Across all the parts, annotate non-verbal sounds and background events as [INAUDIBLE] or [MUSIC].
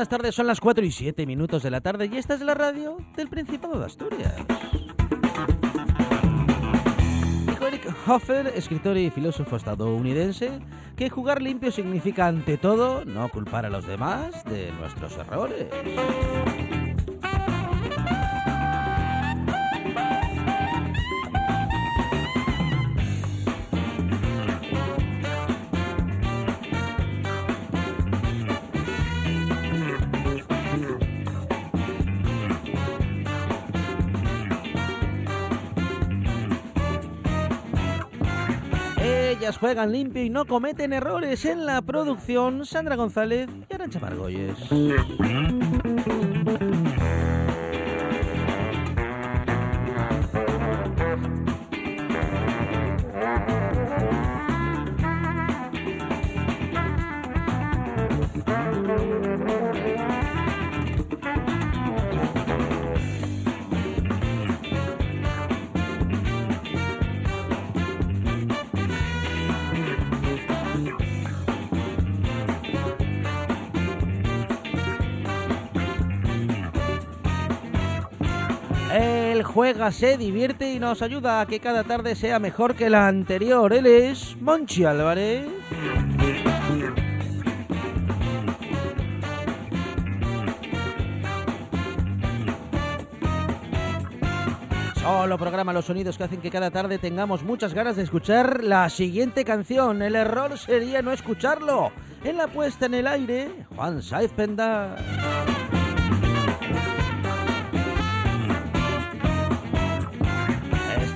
Buenas tardes. Son las 4 y 7 minutos de la tarde y esta es la radio del Principado de Asturias. Dijo Eric Hoffer, escritor y filósofo estadounidense, que jugar limpio significa ante todo no culpar a los demás de nuestros errores. Juegan limpio y no cometen errores en la producción. Sandra González y Arancha Margolles. Juega, se divierte y nos ayuda a que cada tarde sea mejor que la anterior. Él es Monchi Álvarez. Solo programa los sonidos que hacen que cada tarde tengamos muchas ganas de escuchar la siguiente canción. El error sería no escucharlo. En la puesta en el aire, Juan Saiz Penda.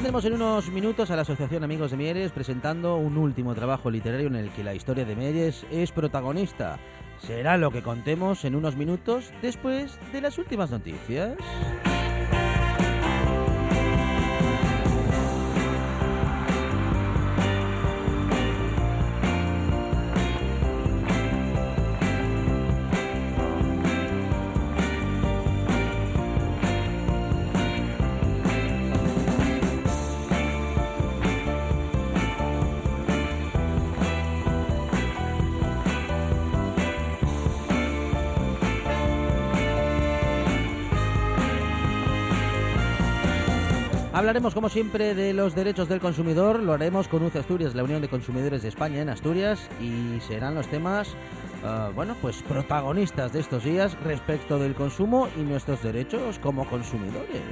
Tendremos en unos minutos a la Asociación Amigos de Mieres presentando un último trabajo literario en el que la historia de Mieres es protagonista. Será lo que contemos en unos minutos después de las últimas noticias. Hablaremos, como siempre, de los derechos del consumidor. Lo haremos con UCE Asturias, la Unión de Consumidores de España en Asturias, y serán los temas, uh, bueno, pues protagonistas de estos días respecto del consumo y nuestros derechos como consumidores.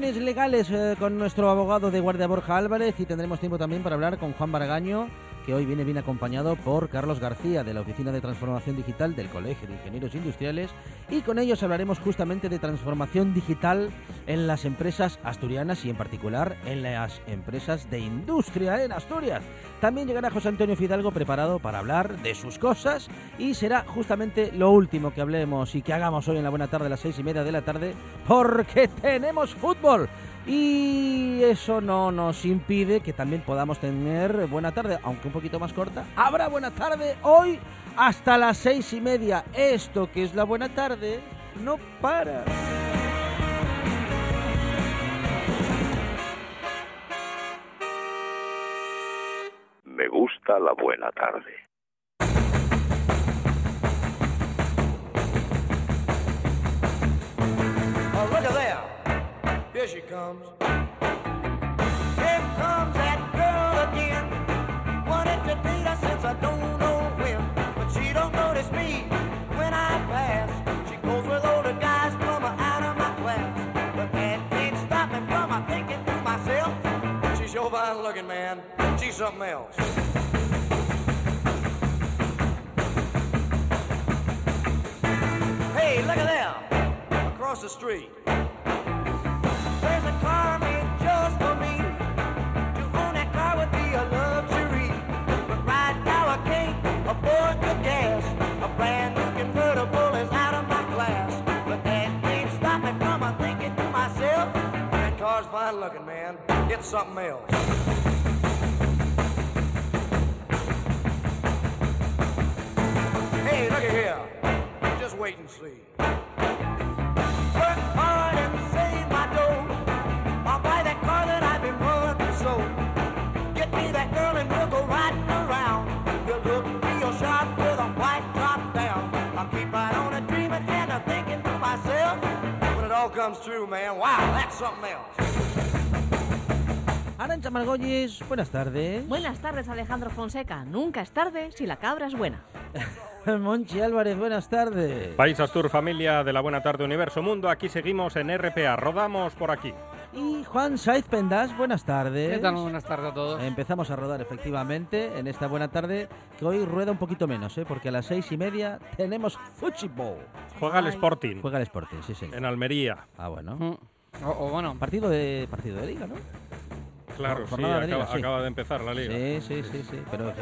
Legales eh, con nuestro abogado de guardia Borja Álvarez y tendremos tiempo también para hablar con Juan Baragaño hoy viene bien acompañado por Carlos García de la Oficina de Transformación Digital del Colegio de Ingenieros Industriales y con ellos hablaremos justamente de transformación digital en las empresas asturianas y en particular en las empresas de industria en Asturias. También llegará José Antonio Fidalgo preparado para hablar de sus cosas y será justamente lo último que hablemos y que hagamos hoy en la buena tarde a las seis y media de la tarde porque tenemos fútbol. Y eso no nos impide que también podamos tener buena tarde, aunque un poquito más corta. Habrá buena tarde hoy hasta las seis y media. Esto que es la buena tarde no para. Me gusta la buena tarde. Here she comes. Here comes that girl again. Wanted to date her since I don't know when. But she don't notice me when I pass. She goes with older guys from out of my class. But that can't stop me from my thinking to myself. She's your fine looking man. She's something else. Hey, look at there. Across the street. Looking, man. It's something else. Hey, look at here. Just wait and see. Work hard and save my dough. I'll buy that car that I've been wanting so. Get me that girl and we'll go riding around. We'll look real sharp with a white top down. I'll keep right on a dreaming and a thinking to myself. When it all comes true, man, wow, that's something else. Arancha Margolles, buenas tardes. Buenas tardes, Alejandro Fonseca. Nunca es tarde si la cabra es buena. [LAUGHS] Monchi Álvarez, buenas tardes. País Astur, familia de la Buena Tarde Universo Mundo, aquí seguimos en RPA, rodamos por aquí. Y Juan Saiz Pendas, buenas tardes. ¿Qué tal? Buenas tardes a todos. Empezamos a rodar efectivamente en esta buena tarde, que hoy rueda un poquito menos, ¿eh? porque a las seis y media tenemos fútbol. Juega el Sporting Juega el Sporting, sí, señor. en Almería. Ah, bueno. Mm. O, o bueno, Partido de partido de liga, ¿no? Claro, sí, Jornada de liga, acaba, sí. acaba de empezar la liga. Sí, sí, sí, sí. Pero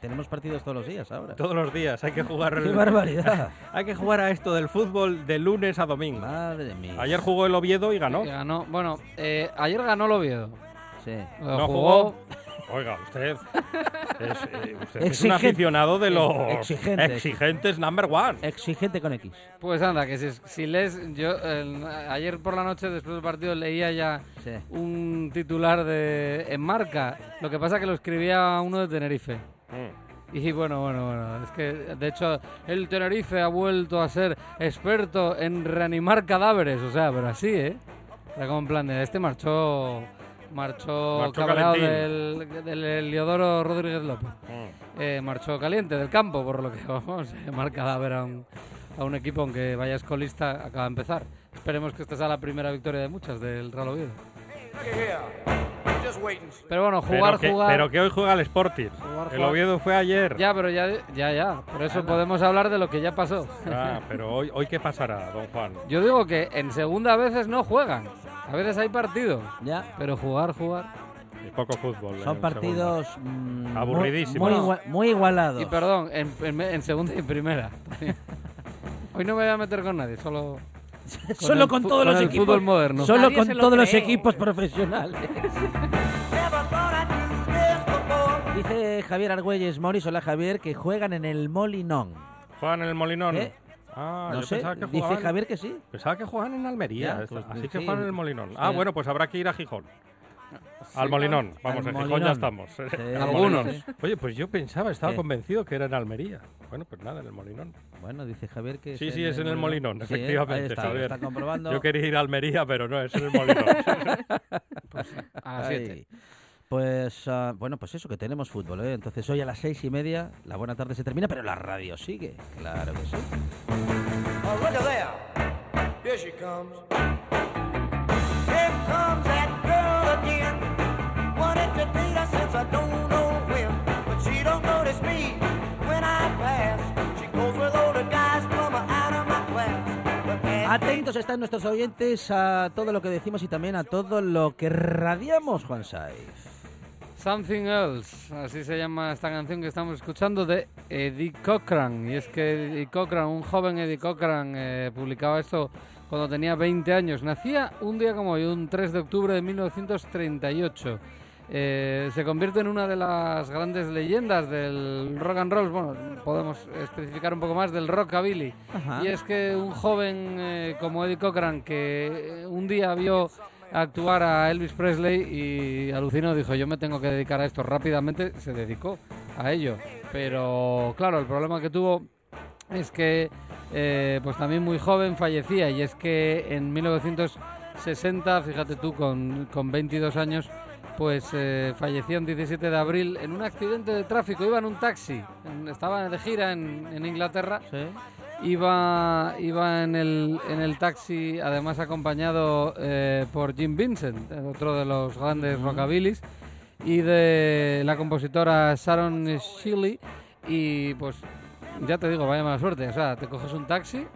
tenemos partidos todos los días ahora. Todos los días hay que jugar. [LAUGHS] ¡Qué barbaridad! [LAUGHS] Hay que jugar a esto del fútbol de lunes a domingo. Madre mía. Ayer jugó el Oviedo y ganó. ganó. Bueno, eh, ayer ganó el Oviedo. Sí. No jugó. jugó. Oiga, usted es, eh, usted es un aficionado de los Exigente. exigentes number one. Exigente con X. Pues anda, que si, si lees. Yo ayer por la noche, después del partido, leía ya Sí. un titular de en marca. Lo que pasa que lo escribía uno de Tenerife. Mm. Y bueno, bueno, bueno, es que de hecho el Tenerife ha vuelto a ser experto en reanimar cadáveres, o sea, pero así, ¿eh? Era como en plan de este marchó marchó, Marchó cabreado del, del Eliodoro Rodríguez López. Mm. Eh, marchó caliente del campo, por lo que [LAUGHS] vamos, llamar cadáver a un, a un equipo aunque vaya escolista acaba de empezar. Esperemos que esta sea la primera victoria de muchas del Real Oviedo. Pero bueno, Pero jugar, que, jugar. pero que hoy juega el Sporting. Jugar, El jugar. Oviedo fue ayer. Ya, pero ya, ya, ya. Por eso podemos hablar de lo que ya pasó. Ah, [LAUGHS] pero hoy, hoy qué pasará, don Juan. Yo digo que en segunda a veces no juegan. A veces hay partido. Ya. Pero jugar, jugar. Y poco fútbol. Son partidos mm, Aburridísimos. Muy, muy igualados. Y perdón, en, en- en segunda y en primera. [LAUGHS] Hoy no me voy a meter con nadie, solo. [LAUGHS] Solo el con todos con los el equipos. fútbol moderno. Solo Nadie con lo todos los equipos profesionales. [LAUGHS] Dice Javier Argüelles, Maurice, hola Javier, que juegan en el Molinón. ¿Juegan en el Molinón? ¿Eh? Ah, no yo sé, pensaba que dice jugaban... Javier que sí. Pensaba que juegan en Almería, Ya, pues, así que sí. juegan en el Molinón. Ah, Sí. bueno, pues habrá que ir a Gijón. Al Molinón, vamos, Al en Gijón ya estamos. Sí, Algunos. Oye, pues yo pensaba, estaba ¿Qué? convencido que era en Almería. Bueno, pues nada, en el Molinón. Bueno, dice Javier que Sí, sí, es en el Molinón, Sí, efectivamente, está, Javier. está comprobando. Yo quería ir a Almería, pero no, es en el Molinón. [LAUGHS] A las Ay. 7. Pues ah, bueno, pues eso, que tenemos fútbol, ¿eh? Entonces hoy a las seis y media la buena tarde se termina, pero la radio sigue. Claro que sí. Oh, look at there. Here she comes. Atentos están nuestros oyentes a todo lo que decimos y también a todo lo que radiamos, Juan Saiz. Something Else, así se llama esta canción que estamos escuchando de Eddie Cochran. Y es que Eddie Cochran, un joven Eddie Cochran, eh, publicaba esto cuando tenía 20 años. Nacía un día como hoy, un 3 de octubre de 1938. Eh, se convierte en una de las grandes leyendas del rock and roll, bueno, podemos especificar un poco más del rockabilly. Ajá. Y es que un joven eh, como Eddie Cochran que eh, un día vio actuar a Elvis Presley y alucinó, dijo yo me tengo que dedicar a esto rápidamente, se dedicó a ello. Pero claro, el problema que tuvo es que eh, pues también muy joven fallecía y es que en 1960, fíjate tú, con, con 22 años, pues eh, falleció el 17 de abril en un accidente de tráfico, iba en un taxi, en- estaba de gira en, en Inglaterra Sí. Iba, iba en, el, en el taxi, además acompañado eh, por Jim Vincent, otro de los grandes rockabillys, y de la compositora Sharon Shelley. Y pues, ya te digo, vaya mala suerte. O sea, te coges un taxi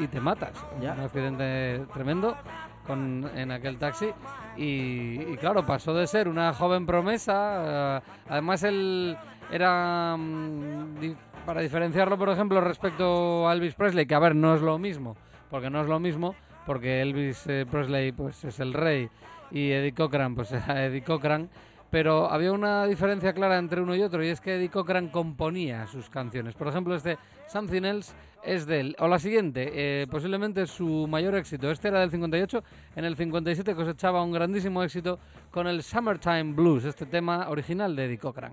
y te matas. Ya. Un accidente tremendo con, en aquel taxi. Y, claro, pasó de ser una joven promesa. eh, además, él era. mm, para diferenciarlo, por ejemplo, respecto a Elvis Presley, que a ver, no es lo mismo. Porque no es lo mismo, porque Elvis eh, Presley pues es el rey y Eddie Cochran pues era [LAUGHS] Eddie Cochran. Pero había una diferencia clara entre uno y otro, y es que Eddie Cochran componía sus canciones. Por ejemplo, este Something Else es de él. O la siguiente, eh, posiblemente su mayor éxito. Este era del 58. En el 57 cosechaba un grandísimo éxito con el Summertime Blues, este tema original de Eddie Cochran.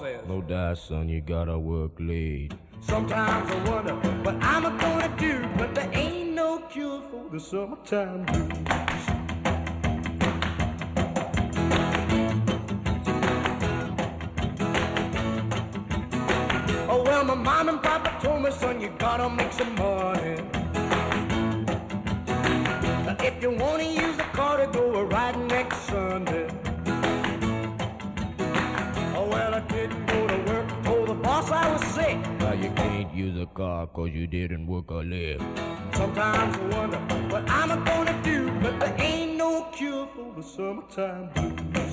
Says. No die, son, you gotta work late. Sometimes I wonder what I'm gonna do, but there ain't no cure for the summertime blues. Oh well, my mom and papa told me, son, you gotta make some money. If you wanna use car 'cause you didn't work a lick. Sometimes I wonder what I'm gonna do, but there ain't no cure for the summertime blues.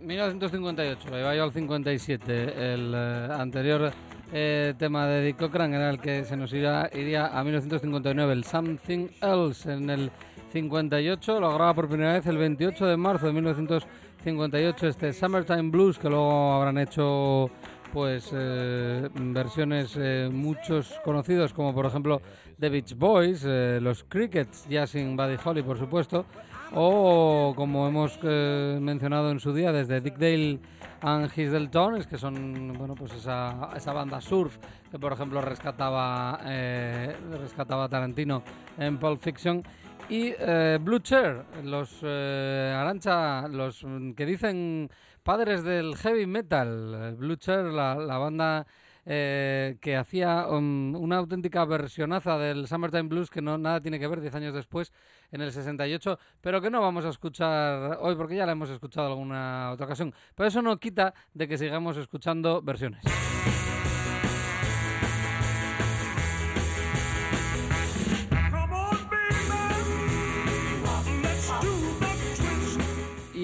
1958, iba yo al 57. El eh, anterior eh, tema de Eddie Cochran era el que se nos iría, iría a 1959, el Something Else. En el 58 lo graba por primera vez el 28 de marzo de 1958 este Summertime Blues, que luego habrán hecho pues eh, versiones eh, muchos conocidos como por ejemplo The Beach Boys, eh, los Crickets, Jazzing Buddy Holly por supuesto, o como hemos mencionado en su día desde Dick Dale and His Deltones, que son bueno pues esa, esa banda surf que por ejemplo rescataba rescataba Tarantino en Pulp Fiction. Y Blue Chair, los Arancha, los que dicen padres del heavy metal, Blue Chair, la, la banda eh, que hacía um, una auténtica versionaza del Summertime Blues que no nada tiene que ver 10 años después en el 68, pero que no vamos a escuchar hoy porque ya la hemos escuchado alguna otra ocasión. Pero eso no quita de que sigamos escuchando versiones.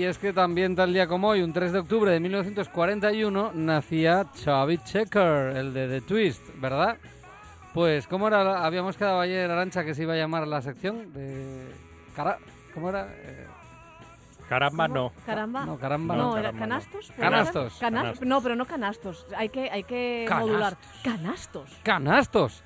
Y es que también tal día como hoy, un 3 de octubre de 1941, nacía Chubby Checker, el de The Twist, ¿verdad? Pues, ¿cómo era? la- Habíamos quedado ayer, Arancha, que se iba a llamar la sección de... Cara... ¿Cómo era? Eh, Caramba, no. Caramba. No, caramba, No, no. era caramba, no. canastos. ¿puede Canastos. Canastos. No, pero no canastos. Hay que, hay que Canastos. modular. Canastos. ¡Canastos!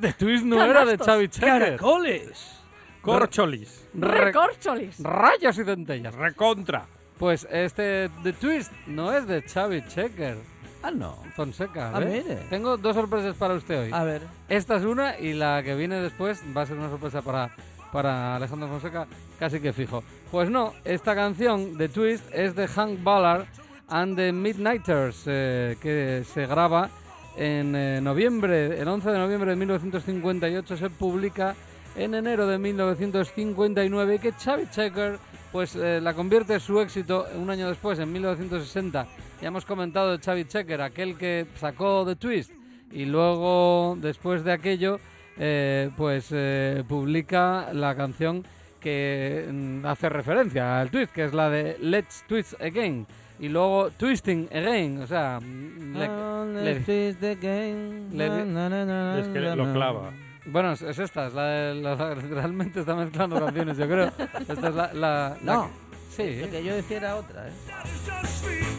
The Twist no era de Canastos. Chubby Checker. ¡Caracoles! Corcholis. Re- Recorcholis. Rayos y centellas. Recontra. Pues este The Twist no es de Chubby Checker. Ah, no. Fonseca, Ah, ¿ves? mire. Tengo dos sorpresas para usted hoy. A ver. Esta es una y la que viene después va a ser una sorpresa para para Alejandro Fonseca casi que fijo. Pues no, esta canción de Twist es de Hank Ballard and the Midnighters, eh, que se graba en eh, noviembre, el 11 de noviembre de 1958, se publica en enero de 1959 y que Xavi Checker pues eh, la convierte su éxito un año después, en 1960. Ya hemos comentado de Xavi Checker, aquel que sacó The Twist y luego después de aquello eh, pues eh, publica la canción que mm, hace referencia al twist, que es la de Let's Twist Again. Y luego Twisting Again, o sea, mm, le- le- let's twist again. le- Na, na, na, na, Es que na, lo clava. Bueno, es, es esta, es la, de- la- realmente está mezclando canciones, yo creo. Esta es la... la- la- No, sí, lo que yo decía era otra, ¿eh?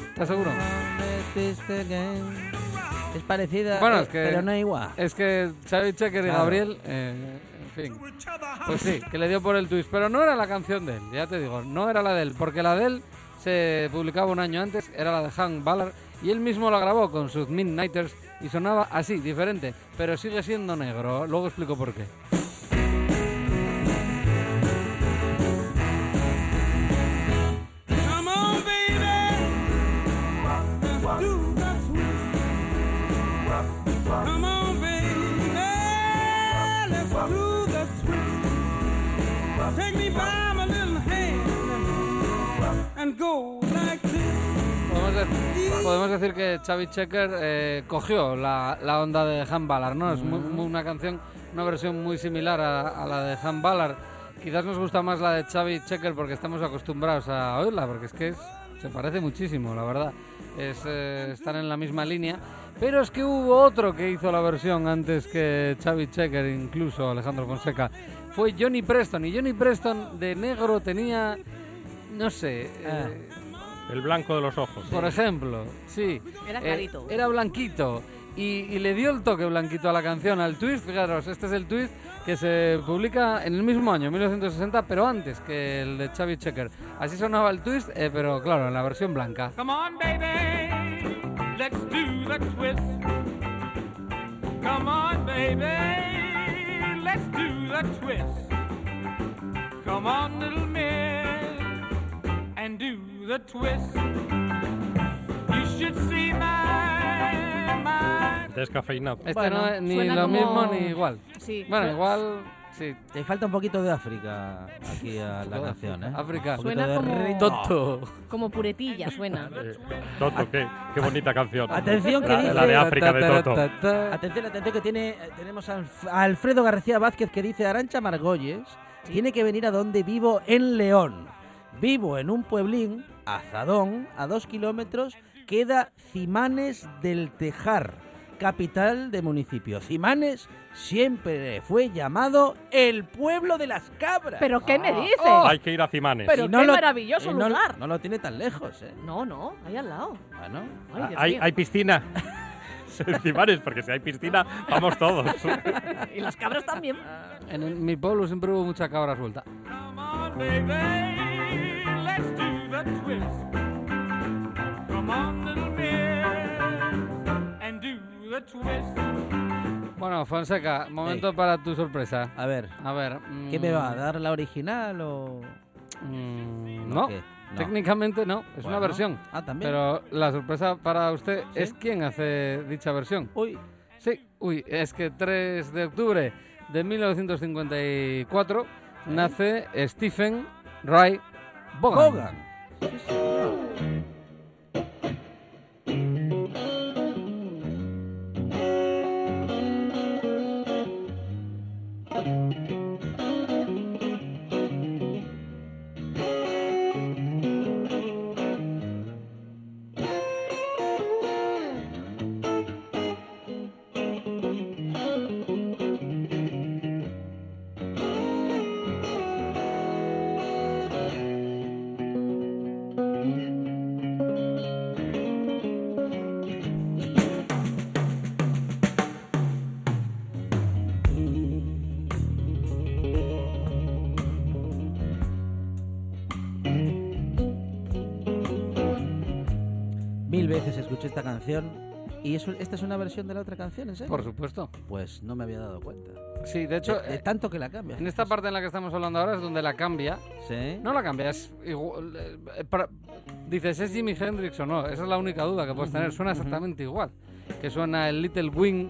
¿estás seguro? Es parecida, Bueno, eh, es que- pero no igual. Es que Xavi Checker y Claro. Gabriel, eh, en fin, pues sí, que le dio por el twist, pero no era la canción de él, ya te digo, no era la de él, porque la de él se publicaba un año antes, era la de Hank Ballard, y él mismo la grabó con sus Midnighters y sonaba así, diferente, pero sigue siendo negro, luego explico por qué. And go. Podemos, de- podemos decir que Xavi Checker eh, cogió la, la onda de Han Ballard, ¿no? Es mu- una canción, una versión muy similar a, a la de Han Ballard. Quizás nos gusta más la de Xavi Checker porque estamos acostumbrados a oírla, porque es que es- se parece muchísimo, la verdad. Es, eh, están en la misma línea. Pero es que hubo otro que hizo la versión antes que Xavi Checker, incluso Alejandro Fonseca. Fue Johnny Preston. Y Johnny Preston de negro tenía, no sé, Ah. eh, El blanco de los ojos. por ejemplo, sí. Era Eh, clarito. era blanquito. Y, y le dio el toque blanquito a la canción, al twist. Fijaros, este es el twist que se publica en el mismo año, 1960, pero antes que el de Xavi Checker. Así sonaba el twist, eh, pero claro, en la versión blanca. Come on, baby. Let's do the twist. Come on, baby. Let's do the twist. Come on, little miss, and do the twist. You should see my, my. Descafeinado. Este Bueno, no es ni suena lo como- mismo ni igual. Sí. Bueno, igual, sí. Te falta un poquito de África aquí a la canción, ¿eh? África. Suena de como- ritmo. Tonto. Como puretilla suena. Eh, Toto, qué, qué bonita canción. Atención que la, dice... la de África de Toto. Atención, atención que tiene, eh, tenemos a Alfredo García Vázquez que dice Arancha Margolles tiene que venir a donde vivo en León. Vivo en un pueblín, Azadón, a dos kilómetros, queda Cimanes del Tejar, capital de municipio. Cimanes siempre fue llamado el pueblo de las cabras. ¿Pero qué me dices? Hay que ir a Cimanes. Pero Y qué maravilloso y no- lugar. No lo tiene tan lejos, ¿eh? No, no, ahí al lado. Bueno, Ay, Dios hay, piscina. [LAUGHS] Cimanes, porque si hay piscina, vamos todos. [LAUGHS] Y las cabras también. En el- mi pueblo siempre hubo mucha cabra suelta. Do the twist. Come on, little miss, and do the twist. Bueno, Fonseca, momento para tu sorpresa. a ver, A ver. ¿qué me va a mm, dar la original o...? mm, ¿No técnicamente no, es una versión. Ah, también. Pero la sorpresa para usted ¿Sí? es quién hace dicha versión. Uy, Sí, uy, es que 3 de octubre de 1954 nace Stephen Ray Bogan. Mil canción y eso, esta es una versión de la otra canción, ¿en serio? Por supuesto. Pues no me había dado cuenta. Sí, de hecho, de, de eh, tanto que la cambia. en esta parte en la que estamos hablando ahora es donde la cambia. Sí. No la cambia, es igual. eh, eh, para- dices, ¿es Jimi Hendrix o no? Esa es la única duda que puedes tener. Suena exactamente igual. Que suena el Little Wing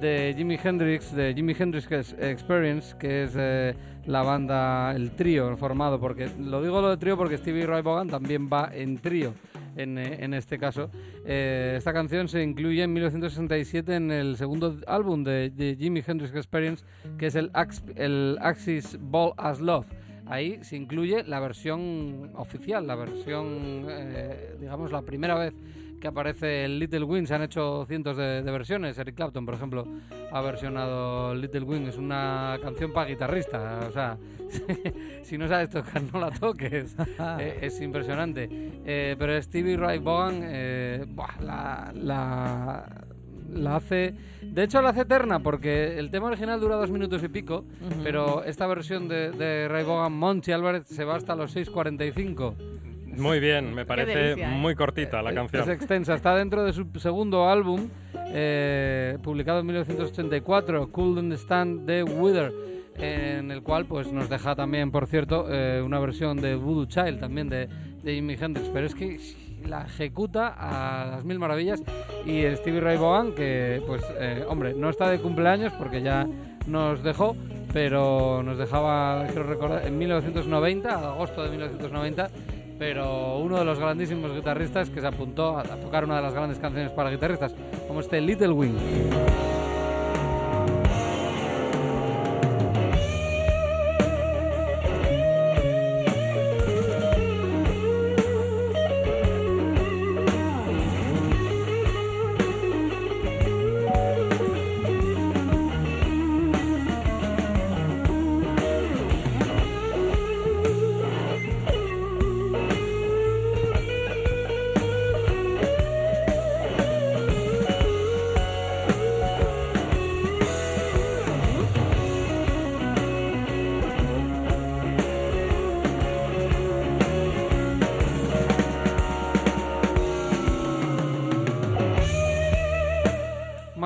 de Jimi Hendrix, de Jimi Hendrix Ex- Experience, que es eh, la banda, el trío formado, porque lo digo lo de trío porque Stevie Ray Vaughan también va en trío. En, eh, en este caso, Eh, esta canción se incluye en 1967 en el segundo álbum de, Jimi Hendrix Experience, que es el, Ax- el Axis Ball as Love. Ahí se incluye la versión oficial, la versión, digamos, la primera vez que aparece el Little Wing. Se han hecho cientos de, de versiones. Eric Clapton, por ejemplo, ha versionado Little Wing. Es una canción para guitarrista. O sea, [LAUGHS] si no sabes tocar, no la toques. [LAUGHS] Eh, es impresionante. Eh, pero Stevie Ray Vaughan eh, buah, la, la, la hace... De hecho, la hace eterna porque el tema original dura dos minutos y pico, pero esta versión de, de Ray Vaughan, Monchi Álvarez, se va hasta los 6.45. Muy bien, me parece delicia, ¿eh? muy cortita la canción. Es extensa, está dentro de su segundo álbum, eh, publicado en 1984, Couldn't Stand the Wither, en el cual pues nos deja también, por cierto, eh, una versión de Voodoo Child, también de, de Jimi Hendrix, pero es que la ejecuta a las mil maravillas y Stevie Ray Vaughan, que pues, eh, hombre, no está de cumpleaños porque ya nos dejó, pero nos dejaba, quiero recordar, en 1990, agosto de 1990, pero uno de los grandísimos guitarristas que se apuntó a, tocar una de las grandes canciones para guitarristas, como este Little Wing.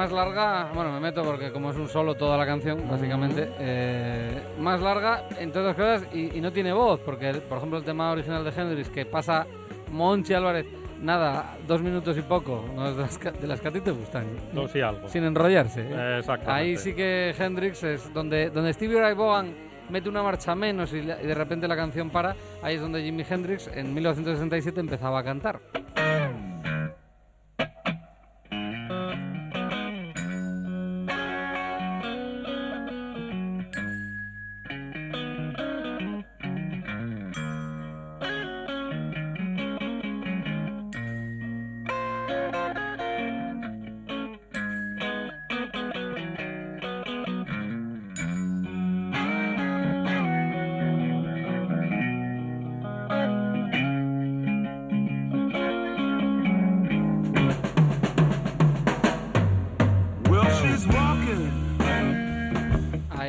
Más larga, bueno, me meto porque como es un solo toda la canción, básicamente, eh, más larga, entre otras cosas, y, y no tiene voz, porque, por ejemplo, el tema original de Hendrix, que pasa Monchi Álvarez, nada, dos minutos y poco, no es de las, que- de las que a ti te gustan, Dos y algo. sin enrollarse. ¿eh? Ahí sí que Hendrix es donde, donde Stevie Ray Vaughan mete una marcha menos y, la- y de repente la canción para, ahí es donde Jimi Hendrix en 1967 empezaba a cantar.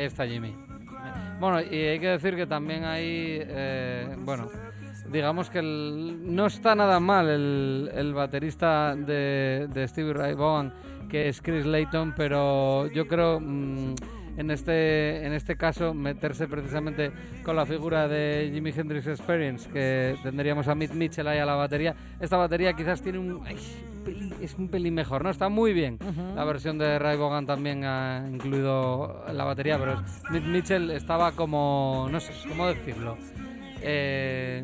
Está Jimmy. Bueno, y hay que decir que también hay, eh, bueno, digamos que no está nada mal el, el baterista de, de Stevie Ray Vaughan, que es Chris Layton, pero yo creo mm, en este en este caso meterse precisamente con la figura de Jimi Hendrix Experience, que tendríamos a Mitch Mitchell ahí a la batería. Esta batería quizás tiene un ay, es un pelín mejor, ¿no? Está muy bien. La versión de Ray Vaughan también ha incluido la batería, pero Mitch Mitchell estaba como, no sé, ¿cómo decirlo? Eh,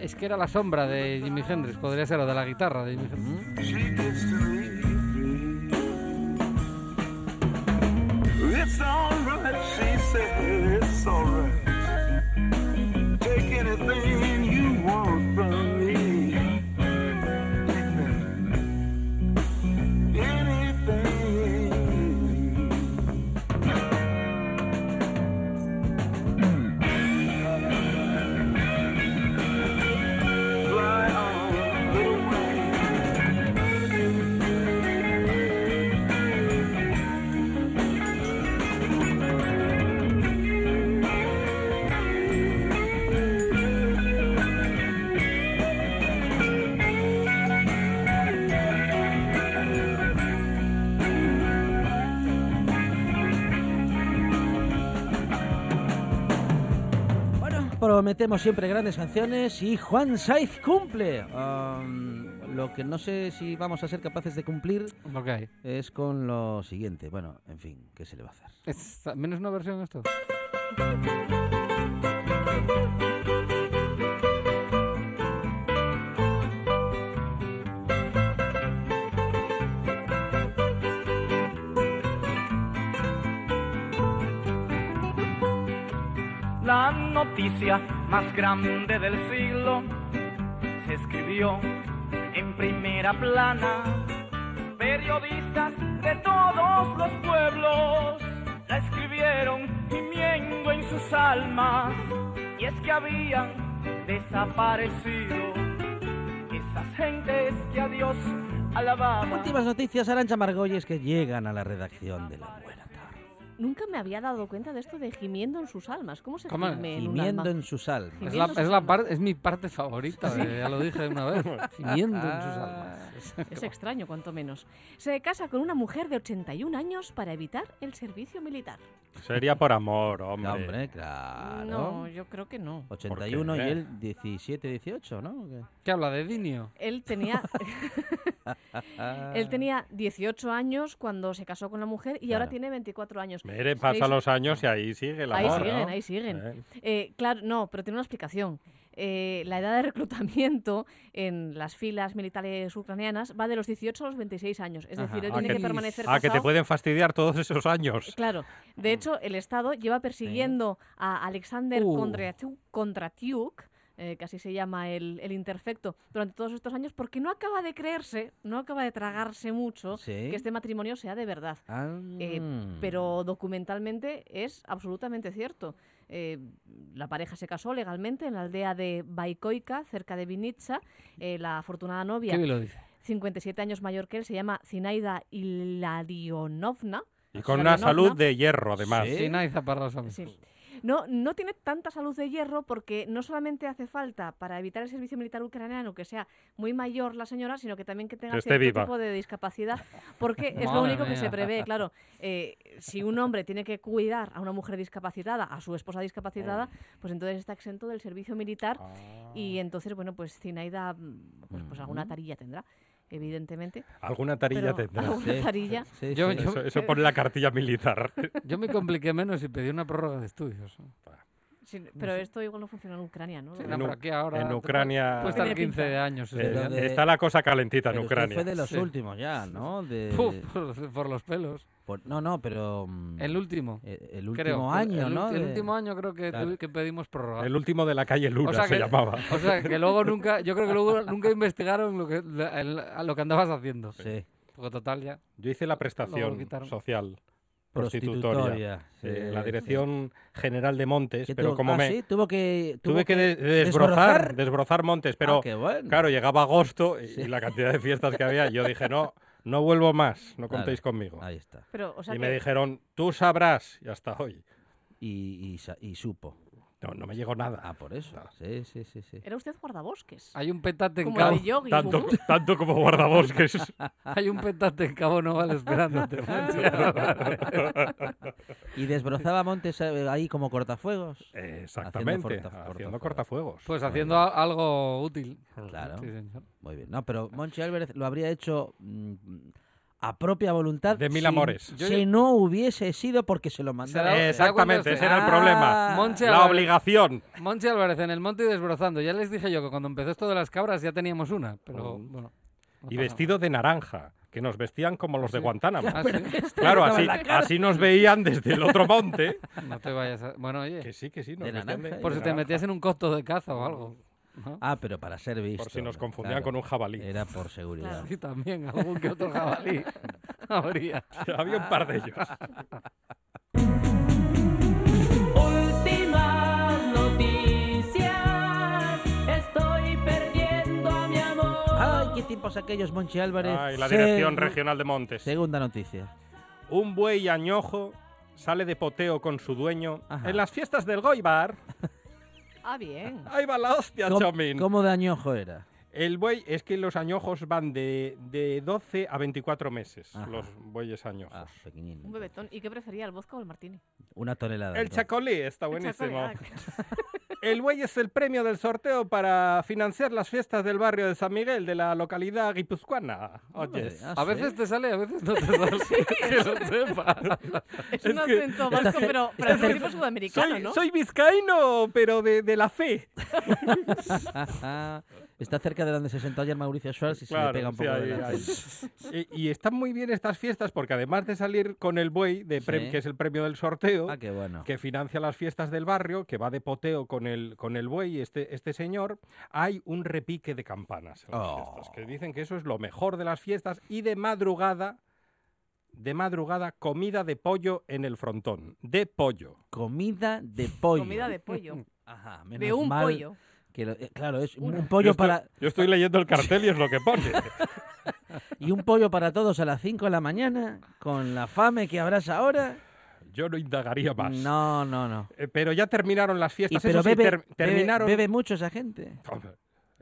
es que era la sombra de Jimi Hendrix, podría ser, o de la guitarra de Jimi Hendrix. It's alright, she said, it's alright. Prometemos siempre grandes canciones y Juan Saiz cumple. Um, lo que no sé si vamos a ser capaces de cumplir es con lo siguiente. Bueno, en fin, ¿qué se le va a hacer? Es menos una versión esto. Noticia más grande del siglo se escribió en primera plana. Periodistas de todos los pueblos la escribieron gimiendo en sus almas. Y es que habían desaparecido esas gentes que a Dios alababan. Últimas noticias, Arancha Margolles, que llegan a la redacción de la tarde. Nunca me había dado cuenta de esto de gimiendo en sus almas. ¿Cómo se ¿Cómo? gime en un Gimiendo alma? en sus almas. Es, la, Gimiendo es, sus la almas. parte, es mi parte favorita, de- ya lo dije una vez. [LAUGHS] Gimiendo en sus almas. Es extraño, cuanto menos. Se casa con una mujer de 81 años para evitar el servicio militar. Sería por amor, hombre. No, hombre, claro. No, yo creo que no. 81 y él 17, 18, ¿no? ¿O qué? ¿Qué habla de Dinio? Él tenía, [LAUGHS] él tenía 18 años cuando se casó con la mujer y ahora tiene 24 años. Mire, Seis- pasa los años y ahí sigue el Ahí amor. siguen, ¿no? ahí siguen. Eh, Eh, claro, no, pero tiene una explicación. Eh, la edad de reclutamiento en las filas militares ucranianas va de los 18 a los 26 años. Es decir, él Ah, tiene que- que permanecer Ah, que te pueden fastidiar todos esos años. Claro, de hecho, el Estado lleva persiguiendo a Alexander Uh. Kondratiuk, eh, que así se llama el, el interfecto, durante todos estos años, porque no acaba de creerse, no acaba de tragarse mucho Sí. que este matrimonio sea de verdad. Ah, Eh, pero documentalmente es absolutamente cierto. Eh, la pareja se casó legalmente en la aldea de Baikoika, cerca de Vinitsa. Eh, la afortunada novia, ¿Qué lo dice? 57 años mayor que él, se llama Zinaida Ilarionovna. Y con una salud de hierro, además. Sí. Sí, nadie zaparrosa. Sí. No, no tiene tanta salud de hierro porque no solamente hace falta para evitar el servicio militar ucraniano que sea muy mayor la señora, sino que también que tenga Que esté cierto viva. tipo de discapacidad, [LAUGHS] porque es lo único que se prevé. Claro, eh, si un hombre tiene que cuidar a una mujer discapacitada, a su esposa discapacitada, pues entonces está exento del servicio militar Ah. y entonces, bueno, pues Zinaida, mm, pues, pues alguna tarilla tendrá, evidentemente. Alguna tarilla tendrá. alguna Sí. tarilla. Sí, Yo- sí. yo- Eso, eso pone la cartilla militar. Yo me compliqué menos y pedí una prórroga de estudios. Sí, pero esto igual no funciona en Ucrania, ¿no? Sí, En aquí ahora en Ucrania- Puede estar Tiene 15 pinta. años. Eh, de- Está la cosa calentita en Pero Ucrania. fue de los Sí. últimos ya, ¿no? De, [LAUGHS] Puf, por, por los pelos. por- no, no, pero... mm, El último. eh, el último creo. año, el, ¿no? El de- último año creo que, Claro. que pedimos prórroga. El último de la calle Luna O sea se que- llamaba. O sea, que luego nunca, yo creo que luego [LAUGHS] nunca investigaron lo que, la- el- a lo que andabas haciendo. Sí. Porque total ya. Yo hice la prestación social prostitutoria. Prostitutoria. eh, la. Dirección General de Montes, ¿Qué pero tuvo- como ah, me sí? Tuvo que... tuvo tuve que, de- desbrozar, desbrozar. desbrozar montes, pero Ah, qué bueno. claro, llegaba agosto y, y la cantidad de fiestas que había, yo dije, no, no vuelvo más, no Claro. contéis conmigo. Ahí está. Pero, o sea y que me dijeron, tú sabrás, y hasta hoy. Y, y, sa- y supo. No, no me llegó nada. Ah, por eso. Sí, sí, sí, sí. era usted guardabosques. Hay un petate en Como cabo. yogi. Tanto, [LAUGHS] tanto como guardabosques. [LAUGHS] Hay un petate en cabo noval esperándote. [LAUGHS] Y desbrozaba montes eh, ahí como cortafuegos. Exactamente, forta- haciendo, cortafuegos. cortafuegos. Pues haciendo algo útil. Claro. Sí, señor. Muy bien. No, pero Monchi Álvarez lo habría hecho mm, a propia voluntad. De mil si- amores. Yo- Si no hubiese sido porque se lo da- Exactamente, ¿se da ese era el problema. Monche La Álvarez- obligación. Monchi Álvarez en el monte y desbrozando. Ya les dije yo que cuando empezó esto de las cabras ya teníamos una, pero bueno. no Y vestido de naranja, que nos vestían como los de. Guantánamo. Ah, sí. Claro, así, así nos veían desde el otro monte. [LAUGHS] No te vayas a... Bueno, oye, Que sí, que sí, nos De vestían naranja, por de si te metías en un coto de caza o algo. ¿No? Ah, pero para ser visto. Por si nos confundían claro. con un jabalí. Era por seguridad. Y también algún que otro jabalí [LAUGHS] habría. [LAUGHS] Había un par de ellos. Últimas noticias. Estoy perdiendo a mi amor. Ay, qué tiempos aquellos, Monchi Álvarez. Ay, la Dirección Seg- Regional de Montes. Segunda noticia. Un buey añojo sale de poteo con su dueño Ajá. en las fiestas del Goibar. [LAUGHS] Ah, bien. Ahí va la hostia, ¿Cómo, Chomín. cómo de añojo era? El buey, es que los añojos van de, de 12 a 24 meses, Ajá. los bueyes añojos. Ah, pequeñín. Un bebetón. ¿Y qué prefería, el vodka o el martini? Una tonelada. El entonces. chacolí está El buenísimo. chacolí, ah, [LAUGHS] el buey es el premio del sorteo para financiar las fiestas del barrio de San Miguel, de la localidad guipuzcoana. Oyes. Ah, A sí. veces te sale, a veces no te [LAUGHS] sale. [LAUGHS] que lo sepa. Es un Es acento vasco, pero, pero es tipo sudamericano, Soy, ¿no? soy vizcaíno, pero de, de la fe. Está cerca de donde se sentó ayer Mauricio Schwartz y se le pega un sí, poco ahí, del ahí. acento. Y, y están muy bien estas fiestas porque además de salir con el buey, de Sí. que es el premio del sorteo, Ah, qué bueno. que financia las fiestas del barrio, que va de poteo con el, con el buey, este, este señor, hay un repique de campanas en las Oh. fiestas, que dicen que eso es lo mejor de las fiestas y de madrugada, de madrugada, comida de pollo en el frontón, de pollo. Comida de pollo. Comida de pollo. [LAUGHS] Ajá, de menos un mal pollo. Que lo- eh, claro, es un, pollo yo, estoy, para yo estoy leyendo el cartel y es lo que pone. [LAUGHS] y un pollo para todos a las 5 de la mañana con la fame que habrás ahora. Yo no indagaría más. No, no, no. Eh, pero ya terminaron las Y fiestas. pero eso sí, bebe, bebe- terminaron bebe mucho esa gente.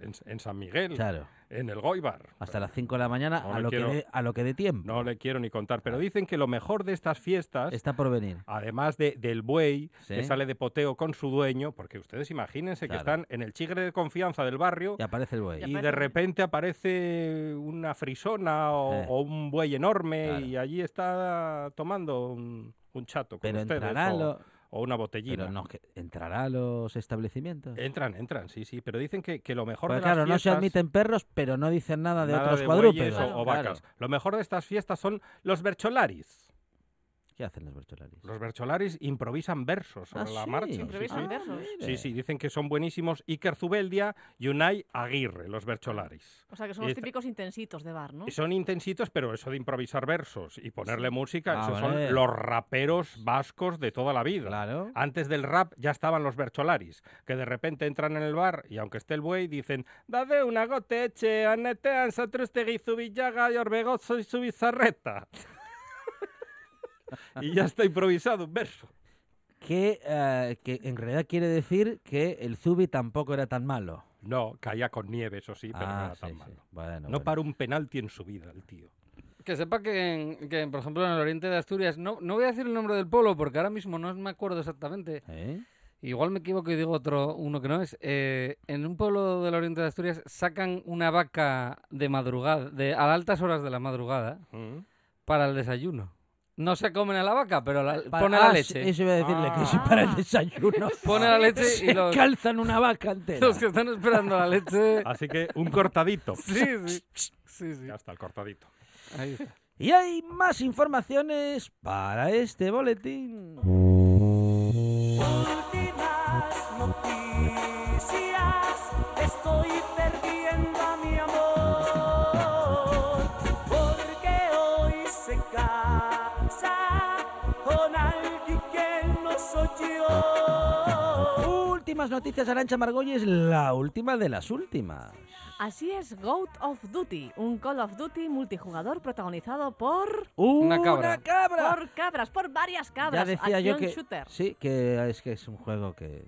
En, en San Miguel, Claro, en el Goibar. hasta las 5 de la mañana No a le lo, quiero- que de, a lo que de tiempo. No le quiero ni contar, pero dicen que lo mejor de estas fiestas, Está por venir. además de, del buey que Sí. sale de poteo con su dueño, porque ustedes imagínense Claro. que están en el chigre de confianza del barrio Y aparece el buey. Y aparece de repente aparece una frisona o, Eh. o un buey enorme Claro. y allí está tomando un, un chato con Pero ustedes entrará, o, lo- o una botellina. pero no, que entrará a los establecimientos. Entran, entran, sí, sí, pero dicen que, que lo mejor de claro, las no se fiestas... admiten perros, pero no dicen nada de nada otros de cuadrúpedos. o, o vacas. Lo mejor de estas fiestas son los bercholaris. ¿Qué hacen los bercholaris? Los bercholaris improvisan versos Ah, sobre la sí. marcha. sí, Improvisan sí. versos. Sí, sí, dicen que son buenísimos Iker Zubeldia y Unai Aguirre, los bercholaris. O sea, que son los típicos intensitos de bar, ¿no? Y Son intensitos, pero eso de improvisar versos y ponerle música, Ah, esos vale. son los raperos vascos de toda la vida. Claro. Antes del rap ya estaban los bercholaris, que de repente entran en el bar y aunque esté el buey, dicen Dade una goteche, anetean zubillaga y orbegozo y su bizarreta. [LAUGHS] y ya está improvisado un verso. Que, eh, que en realidad quiere decir que el Zubi tampoco era tan malo. No, caía con nieve, eso sí, pero no ah, era sí, tan sí. malo. Bueno, No bueno. para un penalti en su vida, el tío. Que sepa que, en- que, por ejemplo, en el oriente de Asturias, no, no voy a decir el nombre del pueblo porque ahora mismo no me acuerdo exactamente. ¿Eh? Igual me equivoco y digo otro, uno que no es. Eh, en un pueblo del oriente de Asturias sacan una vaca de madrugada, de, a altas horas de la madrugada, Mm. para el desayuno. No se comen a la vaca, pero la, Para- pone ah, la sí, leche. Eso iba a decirle que sí Ah. para el desayuno. [LAUGHS] Pone la leche y Se los, calzan una vaca entera. los que están esperando la leche. Así que un cortadito. [LAUGHS] Sí, sí. Sí, sí. Ya está, el cortadito. Ahí está. Y hay más informaciones para este boletín. Últimas noticias, estoy perdiendo Últimas noticias, Arancha Margolles, la última de las últimas. Así es Goat of Duty, un Call of Duty multijugador protagonizado por... Una cabra. cabra. Por cabras, por varias cabras. ya decía yo Acción que shooter. sí, que es que es un juego que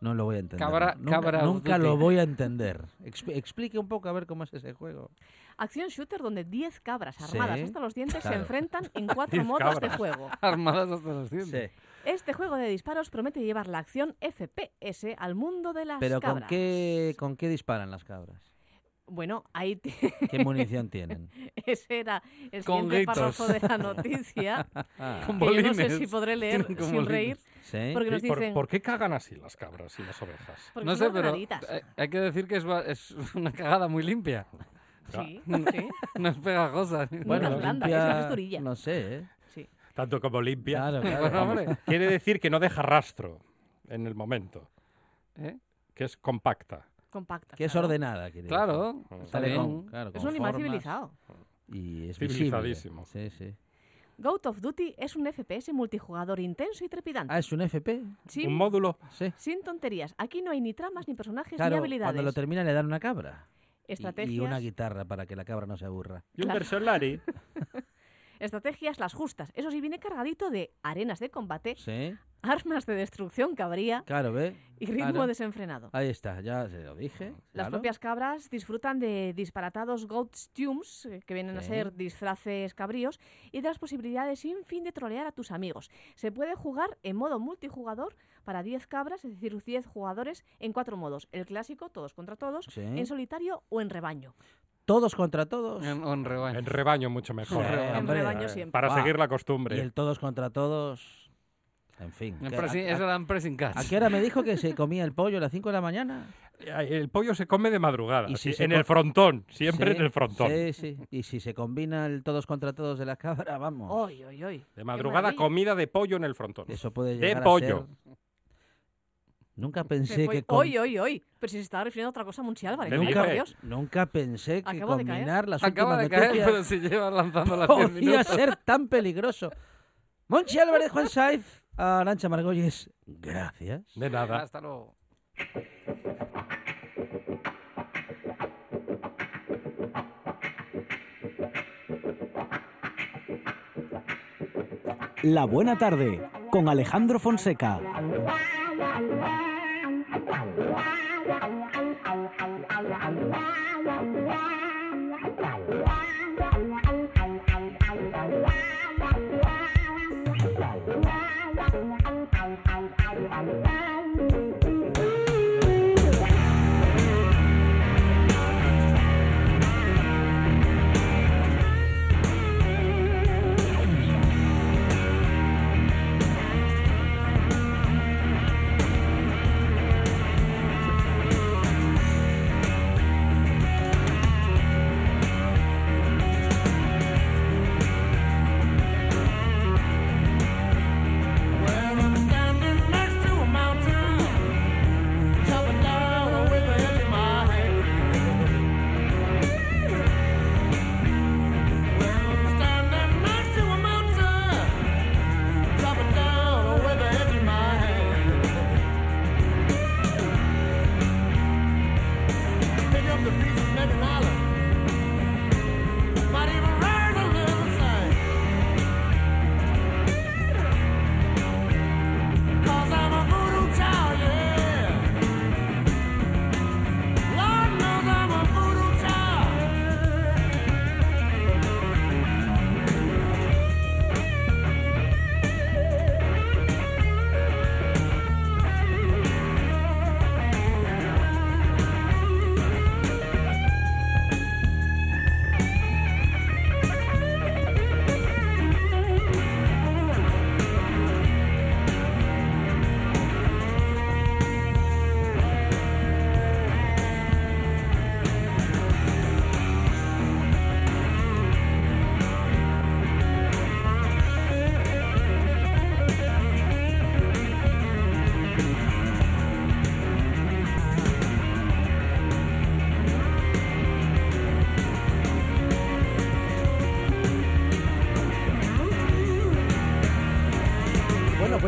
no lo voy a entender. Cabra- nunca cabra nunca lo voy a entender. Expl- explique un poco a ver cómo es ese juego. Acción shooter donde 10 cabras Sí, [LAUGHS] [LAUGHS] armadas hasta los dientes claro. se enfrentan en cuatro 10 modos de cabras. juego. Armadas hasta los dientes. Este juego de disparos promete llevar la acción FPS al mundo de las Pero cabras. ¿con qué, ¿con qué disparan las cabras? Bueno, ahí ¿Qué munición tienen? [LAUGHS] ese era el Con siguiente gritos. párrafo de la noticia. [LAUGHS] Con que yo no sé si podré leer sin bolines. reír, ¿sí? porque nos Sí, ¿por, dicen... por qué cagan así las cabras y las ovejas? porque No sé, pero raritas. eh, hay que decir que es, ba- es [LAUGHS] una cagada muy limpia. Sí, sí. No es pegajosa. Bueno, blanda, limpia- es una texturilla. No sé, ¿eh? Tanto como limpia. Claro, claro. Quiere decir que no deja rastro en el momento, ¿Eh? que es compacta. Compacta. Que es ordenada. quiere Claro, decir. está bien. con- claro, Es un animal civilizado. Y es Civilizadísimo. visible. Sí, sí. Goat of Duty es un FPS multijugador intenso y trepidante. Ah, es un FP. sin, Un módulo. Sí. sin tonterías. Aquí no hay ni tramas, ni personajes, ni Claro, habilidades. cuando lo termina le dan una cabra. Y- Estrategias, Y, una guitarra para que la cabra no se aburra. Y un Claro. [LAUGHS] Estrategias las justas. Eso sí, viene cargadito de arenas de combate, Sí. armas de destrucción cabría Claro, ¿ve? y ritmo Claro. desenfrenado. Ahí está, ya se lo dije. Las claro. propias cabras disfrutan de disparatados costumes, eh, que vienen a ser disfraces cabríos, y de las posibilidades sin fin de trolear a tus amigos. Se puede jugar en modo multijugador para 10 cabras, es decir, 10 jugadores en cuatro modos. El clásico, todos contra todos, Sí. en solitario o en rebaño. Todos contra todos. En, en rebaño. En rebaño mucho mejor. Sí, En hombre. rebaño siempre. Para Va. seguir la Y costumbre. el todos contra todos. En fin. En ¿qué- pressing- a- eso pressing catch. ¿A qué hora me dijo que se comía el pollo a las 5 de la mañana? El pollo se come de madrugada. Y si sí, en el frontón. Siempre Sí, en el frontón. Sí, sí. Y si se combina el todos contra todos de la [LAUGHS] cabra, vamos. ¡Oy, oy, oy! De madrugada, comida de pollo en el frontón. Eso puede De llegar a pollo. ser- Nunca pensé que com- ¡Oy, oy, oy! Pero si se estaba refiriendo a otra cosa, Monchi Álvarez. Le ¡ay, dije. por Dios! Nunca pensé que Acabo combinar las Acaba últimas de caer, noticias pero si llevas lanzando las 10 podía minutos. ser tan peligroso. Monchi Álvarez, Juan Saiz, Arancha Margolles, gracias. De nada. Hasta luego. La Buena Tarde con Alejandro Fonseca.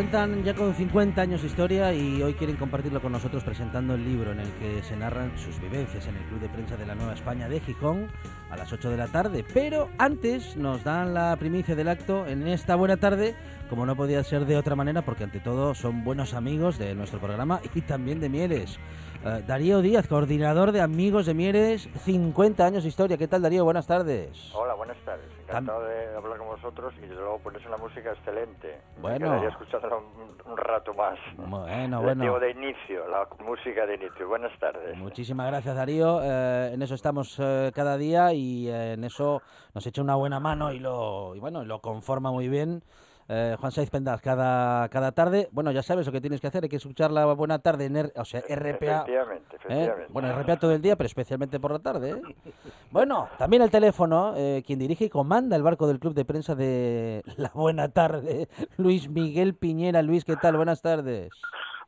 Cuentan ya con 50 años de historia y hoy quieren compartirlo con nosotros presentando el libro en el que se narran sus vivencias en el Club de Prensa de la Nueva España de Gijón a las 8 de la tarde. Pero antes nos dan la primicia del acto en esta buena tarde, como no podía ser de otra manera, porque ante todo son buenos amigos de nuestro programa y también de Mieres. Eh, Darío Díaz, coordinador de Amigos de Mieres, 50 años de historia. ¿Qué tal, Darío? Buenas tardes. Hola, buenas tardes. Encantado de hablar con vosotros y desde luego ponéis una música excelente. Bueno. Me escuchándola un, un rato más. Bueno, bueno. digo de inicio, la música de inicio. Buenas tardes. Muchísimas gracias Darío, Eh, en eso estamos eh, cada día y eh, en eso nos echa una buena mano y lo y bueno lo conforma muy bien. Eh, Juan Saiz Pendas, cada, cada tarde, bueno, ya sabes lo que tienes que hacer, hay que escuchar la buena tarde en R- o sea, RPA. Efectivamente, ¿eh? efectivamente. Bueno, RPA todo el día, pero especialmente por la tarde. ¿eh? [LAUGHS] Bueno, también el teléfono, eh, quien dirige y comanda el barco del club de prensa de [LAUGHS] La Buena Tarde, Luis Miguel Piñera. Luis, ¿qué tal? Buenas tardes.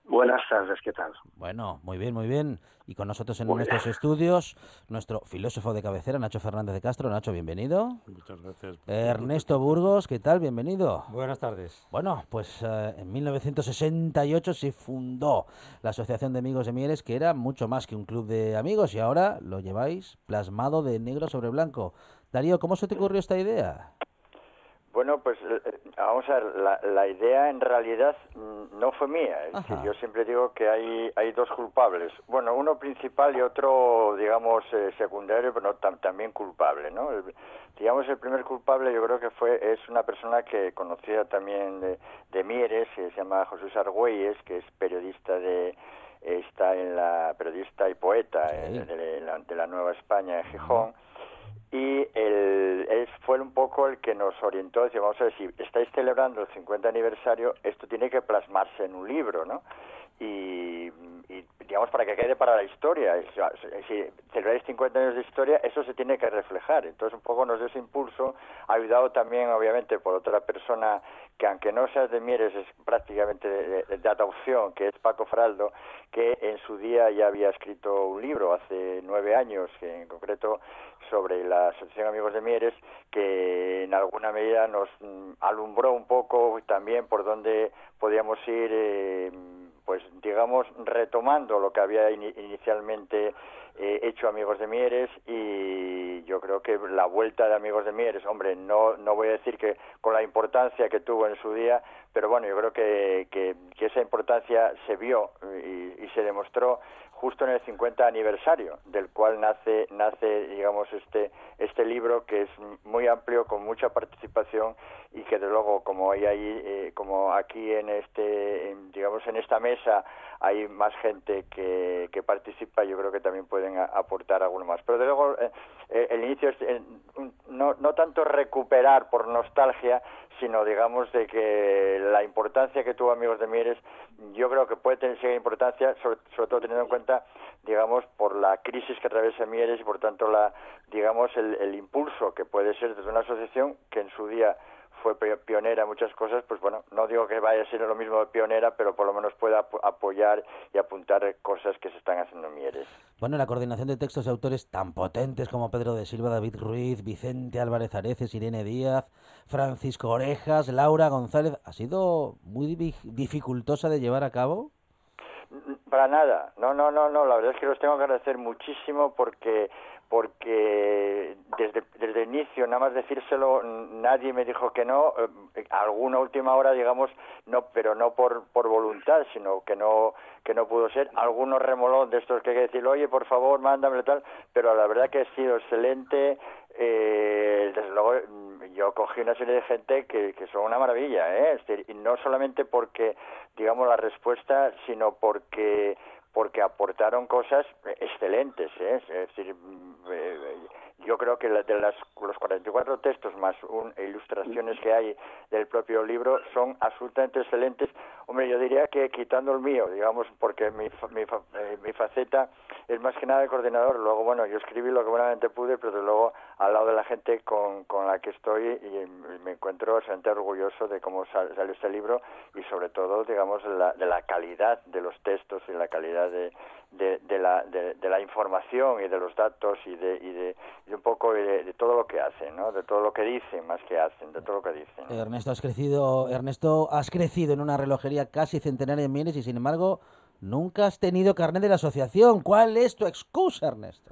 Buenas tardes, ¿qué tal? Bueno, muy bien, muy bien. Y con nosotros en Muy nuestros bien. estudios, nuestro filósofo de cabecera, Nacho Fernández de Castro. Nacho, bienvenido. Muchas gracias. Ernesto Burgos, ¿qué tal? Bienvenido. Buenas tardes. Bueno, pues eh, en 1968 se fundó la Asociación de Amigos de Mieres, que era mucho más que un club de amigos, y ahora lo lleváis plasmado de negro sobre blanco. Darío, ¿cómo se te ocurrió esta idea? Bueno, pues eh, vamos a ver, la, la idea en realidad mm, no fue mía. Es decir, Ajá. yo siempre digo que hay, hay dos culpables. Bueno, uno principal y otro, digamos, eh, secundario, pero no tam- también culpable, ¿no? El- digamos, el primer culpable yo creo que fue es una persona que conocía también de, de Mieres, que se llama José Argüelles, que es periodista de está en la periodista y poeta eh, de, la, de la Nueva España en Gijón y él, él fue un poco el que nos orientó, decía, vamos a ver, si estáis celebrando el 50 aniversario, esto tiene que plasmarse en un libro, ¿no? Y, y, digamos, para que quede para la historia, si celebráis 50 años de historia, eso se tiene que reflejar. Entonces, un poco nos dio ese impulso, ayudado también, obviamente, por otra persona que, aunque no seas de Mieres, es prácticamente de, de- de adopción, que es Paco Fraldo, que en su día ya había escrito un libro hace nueve años, que en concreto sobre la Asociación Amigos de Mieres, que en alguna medida nos mm, alumbró un poco también por dónde podíamos ir, eh, pues digamos, retomando lo que había ini- inicialmente eh, hecho Amigos de Mieres y yo creo que la vuelta de Amigos de Mieres, hombre, no, no voy a decir que con la importancia que tuvo en su día, pero bueno, yo creo que, que, que esa importancia se vio y, y se demostró justo en el 50 aniversario, del cual nace, nace digamos, este, este libro que es muy amplio, con mucha participación y que, de luego, como hay ahí, eh, como aquí en este, en, digamos, en esta mesa hay más gente que, que participa, yo creo que también pueden aportar alguno más. Pero, de luego, eh, eh, el inicio es eh, no, no tanto recuperar por nostalgia, sino digamos de que la importancia que tuvo Amigos de Mieres, yo creo que puede tener cierta importancia, sobre, sobre todo teniendo en cuenta, digamos, por la crisis que atraviesa Mieres y por tanto la, digamos, el, el impulso que puede ser desde una asociación que en su día fue pionera en muchas cosas, pues bueno, no digo que vaya a ser lo mismo de pionera, pero por lo menos pueda ap- apoyar y apuntar cosas que se están haciendo en Mieres. Bueno, la coordinación de textos de autores tan potentes como Pedro de Silva, David Ruiz, Vicente Álvarez Areces, Irene Díaz, Francisco Orejas, Laura González, ¿ha sido muy di- dificultosa de llevar a cabo? Para nada, no, no, no, no, la verdad es que los tengo que agradecer muchísimo porque porque desde, desde el inicio, nada más decírselo, nadie me dijo que no, eh, alguna última hora, digamos, no, pero no por, por voluntad, sino que no, que no pudo ser, algunos remolón de estos que hay que decir, oye, por favor, mándamelo tal, pero la verdad que ha sido excelente, eh, desde luego mm, yo cogí una serie de gente que, que son una maravilla, ¿eh? Es decir, y no solamente porque, digamos, la respuesta, sino porque porque aportaron cosas excelentes, ¿eh? es decir, mm, eh, yo creo que de las, los 44 textos más un, ilustraciones que hay del propio libro son absolutamente excelentes. Hombre, yo diría que quitando el mío, digamos, porque mi, mi, eh, mi faceta es más que nada de coordinador. Luego, bueno, yo escribí lo que buenamente pude, pero desde luego al lado de la gente con, con la que estoy y me encuentro bastante orgulloso de cómo sal- salió este libro y sobre todo, digamos, de la, de la calidad de los textos y la calidad de, de, de la, de, de la información y de los datos y de, y de, un poco de, de todo lo que hacen, ¿no? De todo lo que dicen más que hacen, de todo lo que dicen. Ernesto, has crecido, Ernesto, has crecido en una relojería casi centenaria en Mieres y sin embargo nunca has tenido carnet de la asociación. ¿Cuál es tu excusa, Ernesto?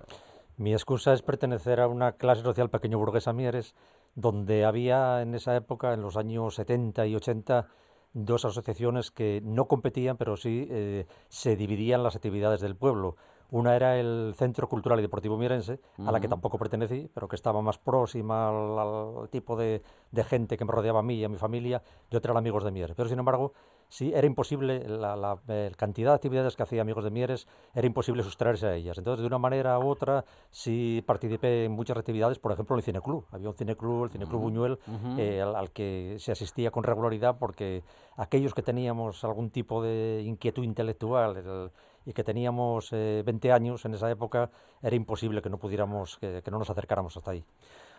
Mi excusa es pertenecer a una clase social pequeño burguesa Mieres, donde había en esa época, en los años 70 y 80, dos asociaciones que no competían, pero sí eh, se dividían las actividades del pueblo. Una era el Centro Cultural y Deportivo Mierense, a la que tampoco pertenecí, pero que estaba más próxima al, al tipo de, de gente que me rodeaba a mí y a mi familia, y otra era Amigos de Mieres. Pero sin embargo, sí, era imposible, la, la, eh, cantidad de actividades que hacía Amigos de Mieres, era imposible sustraerse a ellas. Entonces, de una manera u otra, sí participé en muchas actividades, por ejemplo, en el Cineclub. Había un Cineclub, el Cineclub Ujú, Buñuel, ujú. eh, al, al que se asistía con regularidad porque aquellos que teníamos algún tipo de inquietud intelectual el- y que teníamos eh, 20 años en esa época, era imposible que no pudiéramos, que, que no nos acercáramos hasta ahí.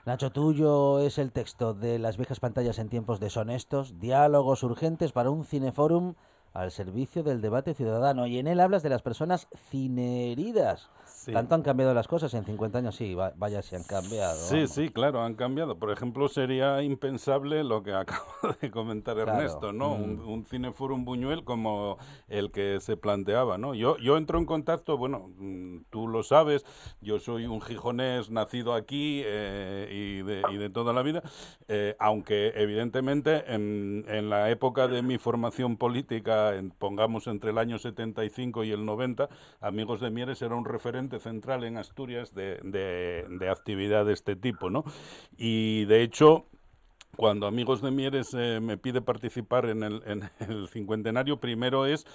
Nacho, tuyo es el texto de las viejas pantallas en tiempos deshonestos, diálogos urgentes para un cineforum al servicio del debate ciudadano. Y en él hablas de las personas cineheridas. Sí. Tanto han cambiado las cosas en 50 años, sí, va- vaya, se han cambiado. Sí, vamos. sí, claro, han cambiado. Por ejemplo, sería impensable lo que [LAUGHS] acaba de comentar Claro, Ernesto, ¿no? mm. Un, un cineforum Buñuel como el que se planteaba, ¿no? Yo, yo entro en contacto, bueno, mm, tú lo sabes, yo soy un gijonés nacido aquí eh, y, de, y de toda la vida, eh, aunque evidentemente en, en la época de mi formación política, en- pongamos entre el año 75 y el 90, Amigos de Mieres era un referente central en Asturias de, de, de actividad de este tipo, ¿no? Y de hecho, cuando Amigos de Mieres eh, me pide participar en el, en [LAUGHS] el cincuentenario, primero es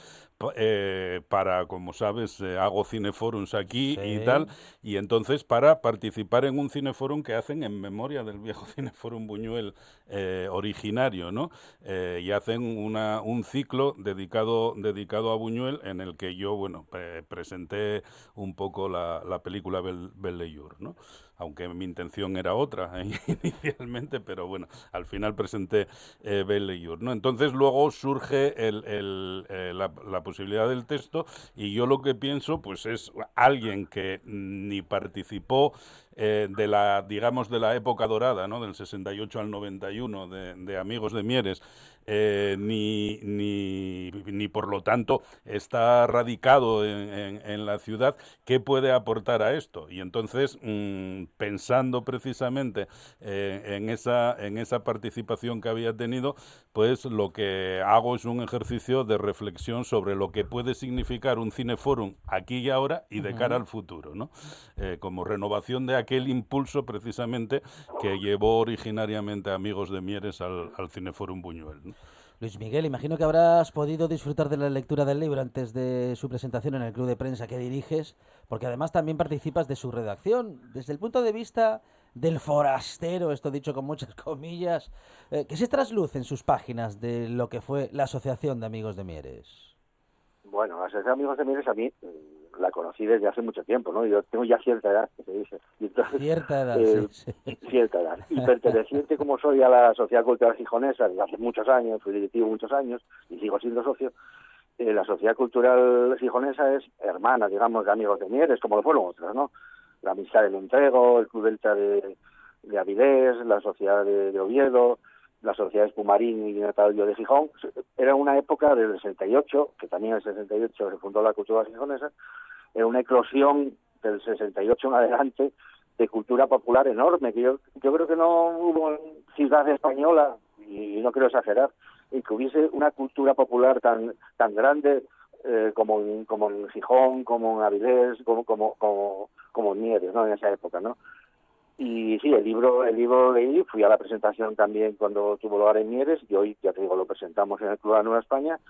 eh, para, como sabes, eh, hago cineforums aquí y tal, y entonces para participar en un cineforum que hacen en memoria del viejo [LAUGHS] cineforum Buñuel eh, originario, ¿no? Eh, y hacen una, un ciclo dedicado, dedicado a Buñuel en el que yo, bueno, pre- presenté un poco la, la película Bel, Belle-Jour, ¿no? Aunque mi intención era otra [LAUGHS] inicialmente, pero bueno, al final presenté eh, Belle-Jour, ¿no? Entonces luego surge el, eh, la, la posibilidad del texto y yo lo que pienso, pues es alguien que ni participó eh, de la, digamos, de la época dorada, ¿no? Del 68 al 91 de, de Amigos de Mieres, eh, ni, ni, ni por lo tanto está radicado en, en- en la ciudad, ¿qué puede aportar a esto? Y entonces, mm, pensando precisamente eh, en, esa, en esa participación que había tenido, pues lo que hago es un ejercicio de reflexión sobre lo que puede significar un cineforum aquí y ahora y de cara al futuro, ¿no? Eh, como renovación de aquel impulso precisamente que llevó originariamente a Amigos de Mieres al, al Cineforum Buñuel. ¿no? Luis Miguel, imagino que habrás podido disfrutar de la lectura del libro antes de su presentación en el club de prensa que diriges, porque además también participas de su redacción. Desde el punto de vista del forastero, esto dicho con muchas [LAUGHS] comillas, eh, ¿qué se trasluce en sus páginas de lo que fue la Asociación de Amigos de Mieres? Bueno, la Asociación de Amigos de Mieres a mí mm, la conocí desde hace mucho tiempo, ¿no? Yo tengo ya cierta edad, que se dice. Y entonces, Cierta edad, eh, sí, sí. Cierta edad. Y [LAUGHS] perteneciente como soy a la Sociedad Cultural Gijonesa desde hace muchos años, fui directivo muchos años y sigo siendo socio, eh, la Sociedad Cultural Gijonesa es hermana, digamos, de Amigos de Mieres, como lo fueron otras, ¿no? La Amistad del Entrego, el Club Delta de, de Avilés, la Sociedad de, de Oviedo, la Sociedad Espumarín y Natalio de Gijón. Era una época del 68, que también en el 68 se fundó la cultura gijonesa, era una eclosión del 68 en adelante de cultura popular enorme, que yo, yo creo que no hubo ciudad española, y no quiero exagerar, y que hubiese una cultura popular tan tan grande eh, como, en, como en Gijón, como en Avilés, como, como, como, como en Mieres, ¿no? En esa época, ¿no? Y sí, el libro, el libro leí, fui a la presentación también cuando tuvo lugar en Mieres, y hoy, ya te digo, lo presentamos en el Club de la Nueva España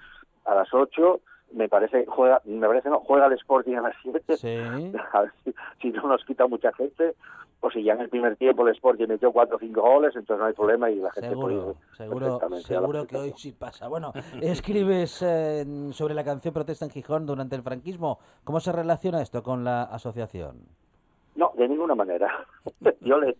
a las 8, me parece, juega, me parece no, juega el Sporting a las 7, [LAUGHS] a ver si, si no nos quita mucha gente, o si ya en el primer tiempo el Sporting metió 4 o 5 goles, entonces no hay problema y la gente Seguro, seguro, seguro que hoy sí pasa. Bueno, escribes eh, sobre la canción Protesta en Gijón durante el franquismo. ¿Cómo se relaciona esto con la asociación? No, de ninguna manera. [LAUGHS] Yo le,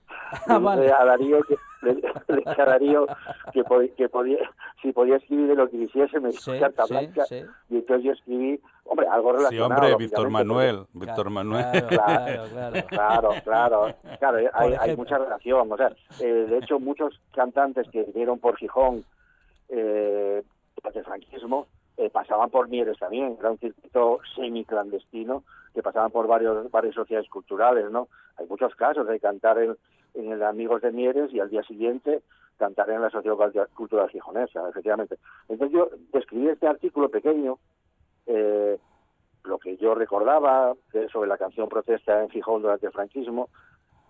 Ah, le vale. a Darío que, le, le dije a Darío que, pod- que podía, si podía escribir de lo que quisiese, me dijo Sí, carta sí, blanca. sí. Y entonces yo escribí, hombre, algo Sí, relacionado. hombre, Víctor Manuel, porque- Víctor Manuel. [LAUGHS] Claro, claro, claro, claro, claro, hay, mucha relación. O sea, eh, de hecho, muchos cantantes que vinieron por Gijón eh, durante el franquismo eh, pasaban por Mieres también. Era un circuito semi-clandestino que pasaban por varios, varias sociedades culturales, ¿no? Hay muchos casos de cantar en, en el Amigos de Mieres y al día siguiente cantar en la Sociedad Cultu- Cultural Gijonesa, efectivamente. Entonces yo escribí este artículo pequeño eh, lo que yo recordaba sobre la canción protesta en Gijón durante el franquismo,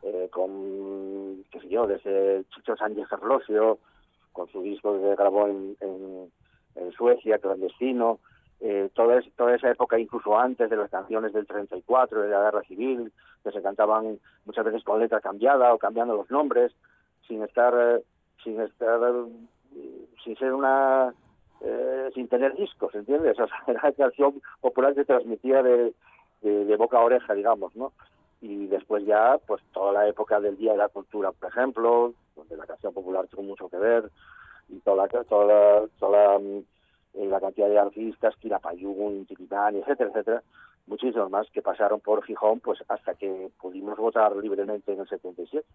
eh, con, qué sé yo, desde Chicho Sánchez Ferlosio, con su disco que grabó en, en, en Suecia, clandestino, eh, toda, es- toda esa época, incluso antes de las canciones del 34, de la guerra civil, que se cantaban muchas veces con letra cambiada o cambiando los nombres, sin estar, eh, sin estar, eh, sin ser una, eh, sin tener discos, ¿entiendes? [LAUGHS] O sea, era la canción popular que transmitía de, de, de boca a oreja, digamos, ¿no? Y después ya, pues toda la época del Día de la Cultura, por ejemplo, donde la canción popular tuvo mucho que ver, y toda la, toda la, toda la, mm, la cantidad de artistas, Quilapayún, Tilipán, etcétera, etcétera, muchísimos más que pasaron por Gijón pues hasta que pudimos votar libremente en el 77.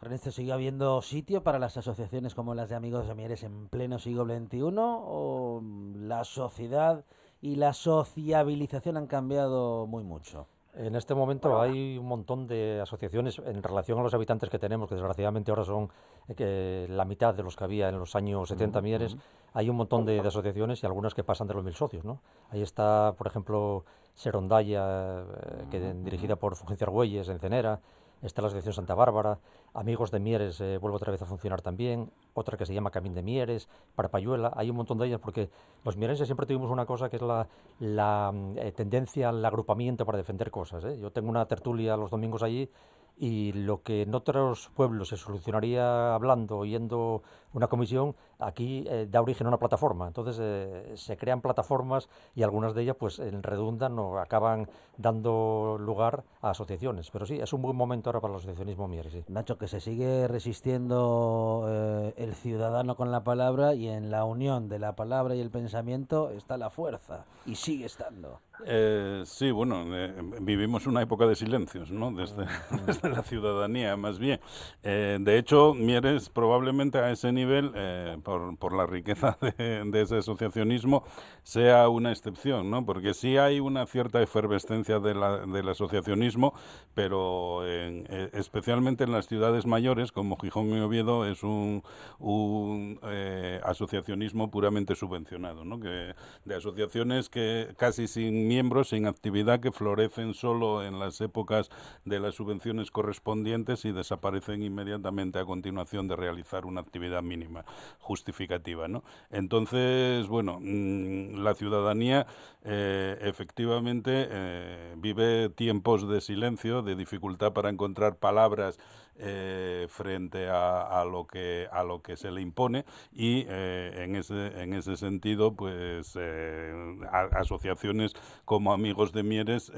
Ernesto, ¿sigue habiendo sitio para las asociaciones como las de Amigos de Mieres en pleno siglo XXI o la sociedad y la sociabilización han cambiado muy mucho? En este momento hay un montón de asociaciones en relación a los habitantes que tenemos, que desgraciadamente ahora son eh, la mitad de los que había en los años 70 Mieres. Hay un montón de, de asociaciones y algunas que pasan de los mil socios. ¿no? Ahí está, por ejemplo, Serondaya, eh, que, dirigida por Fulgencio Argüelles, en Cenera. Está la Asociación Santa Bárbara, Amigos de Mieres eh, vuelve otra vez a funcionar también, otra que se llama Camín de Mieres, Parapayuela, hay un montón de ellas porque los mierenses siempre tuvimos una cosa que es la, mm, eh, tendencia al agrupamiento para defender cosas. ¿eh? Yo tengo una tertulia los domingos allí y lo que en otros pueblos se solucionaría hablando, yendo una comisión, aquí eh, da origen a una plataforma. Entonces eh, se crean plataformas y algunas de ellas pues en redundan o acaban dando lugar a asociaciones. Pero sí, es un buen momento ahora para el asociacionismo Mieres. Sí. Nacho, que se sigue resistiendo eh, el ciudadano con la palabra y en la unión de la palabra y el pensamiento está la fuerza y sigue estando. Eh, sí, bueno, eh, vivimos una época de silencios, ¿no? Desde, [LAUGHS] Mm. La ciudadanía, más bien. Eh, de hecho, Mieres probablemente a ese nivel, eh, por, por la riqueza [LAUGHS] de, ese asociacionismo, sea una excepción, ¿no? Porque sí hay una cierta efervescencia de la- del asociacionismo, pero eh, especialmente en las ciudades mayores, como Gijón y Oviedo, es un, un, eh, asociacionismo puramente subvencionado, ¿no? Que, de asociaciones que casi sin miembros, sin actividad, que florecen solo en las épocas de las subvenciones correspondientes y desaparecen inmediatamente a continuación de realizar una actividad mínima justificativa, ¿no? Entonces, bueno, mm, la ciudadanía eh, efectivamente eh, vive tiempos de silencio, de dificultad para encontrar palabras eh, frente a, lo que a lo que se le impone y eh, en ese en ese sentido pues eh, asociaciones como amigos de Mieres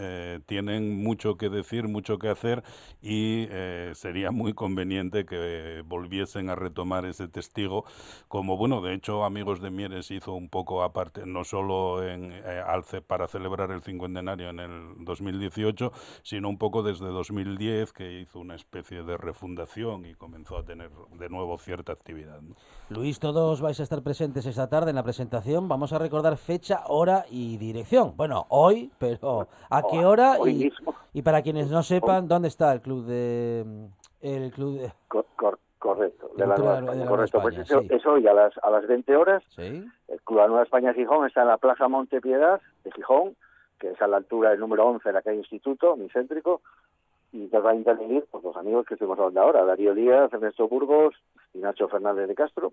tienen mucho que decir mucho que hacer y sería muy conveniente que volviesen a retomar ese testigo como bueno de hecho amigos de Mieres hizo un poco aparte no solo en, al para celebrar el cincuentenario en el 2018 sino un poco desde 2010 que hizo una especie de refundación y comenzó a tener de nuevo cierta actividad. ¿no? Luis, todos vais a estar presentes esta tarde en la presentación. Vamos a recordar fecha, hora y dirección. Bueno, hoy, pero ¿a qué hora? Hoy Y, mismo. y para quienes no sepan, ¿dónde está el club de... El club de... Cor- cor- correcto, de la Nueva de la España, correcto. España, pues eso, sí. es hoy a las, a las 20 horas. ¿Sí? El Club de la Nueva España Gijón está en la Plaza Montepiedad de Gijón, que es a la altura del número 11 de la calle Instituto, muy céntrico, y nos va a intervenir pues, los amigos que estuvimos hablando ahora, Darío Díaz, Ernesto Burgos y Nacho Fernández de Castro,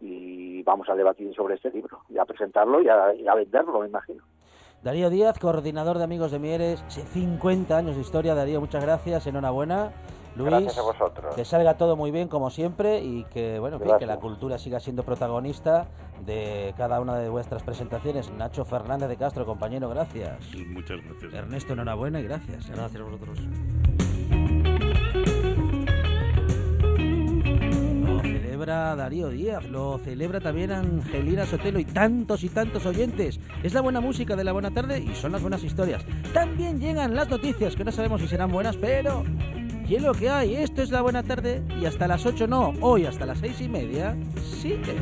y vamos a debatir sobre este libro, y a presentarlo y a venderlo, me imagino. Darío Díaz, coordinador de Amigos de Mieres, 50 años de historia. Darío, muchas gracias, enhorabuena. Luis, Gracias a vosotros. que salga todo muy bien como siempre y que bueno que la cultura siga siendo protagonista de cada una de vuestras presentaciones. Nacho Fernández de Castro, compañero, gracias. Muchas gracias. Ernesto, enhorabuena y gracias. Gracias a vosotros. Lo celebra Darío Díaz, lo celebra también Angelina Sotelo y tantos y tantos oyentes. Es la buena música de la buena tarde y son las buenas historias. También llegan las noticias, que no sabemos si serán buenas, pero aquí es lo que hay, esto es la buena tarde. Y hasta las 8 no, hoy hasta las 6 y media, sí que...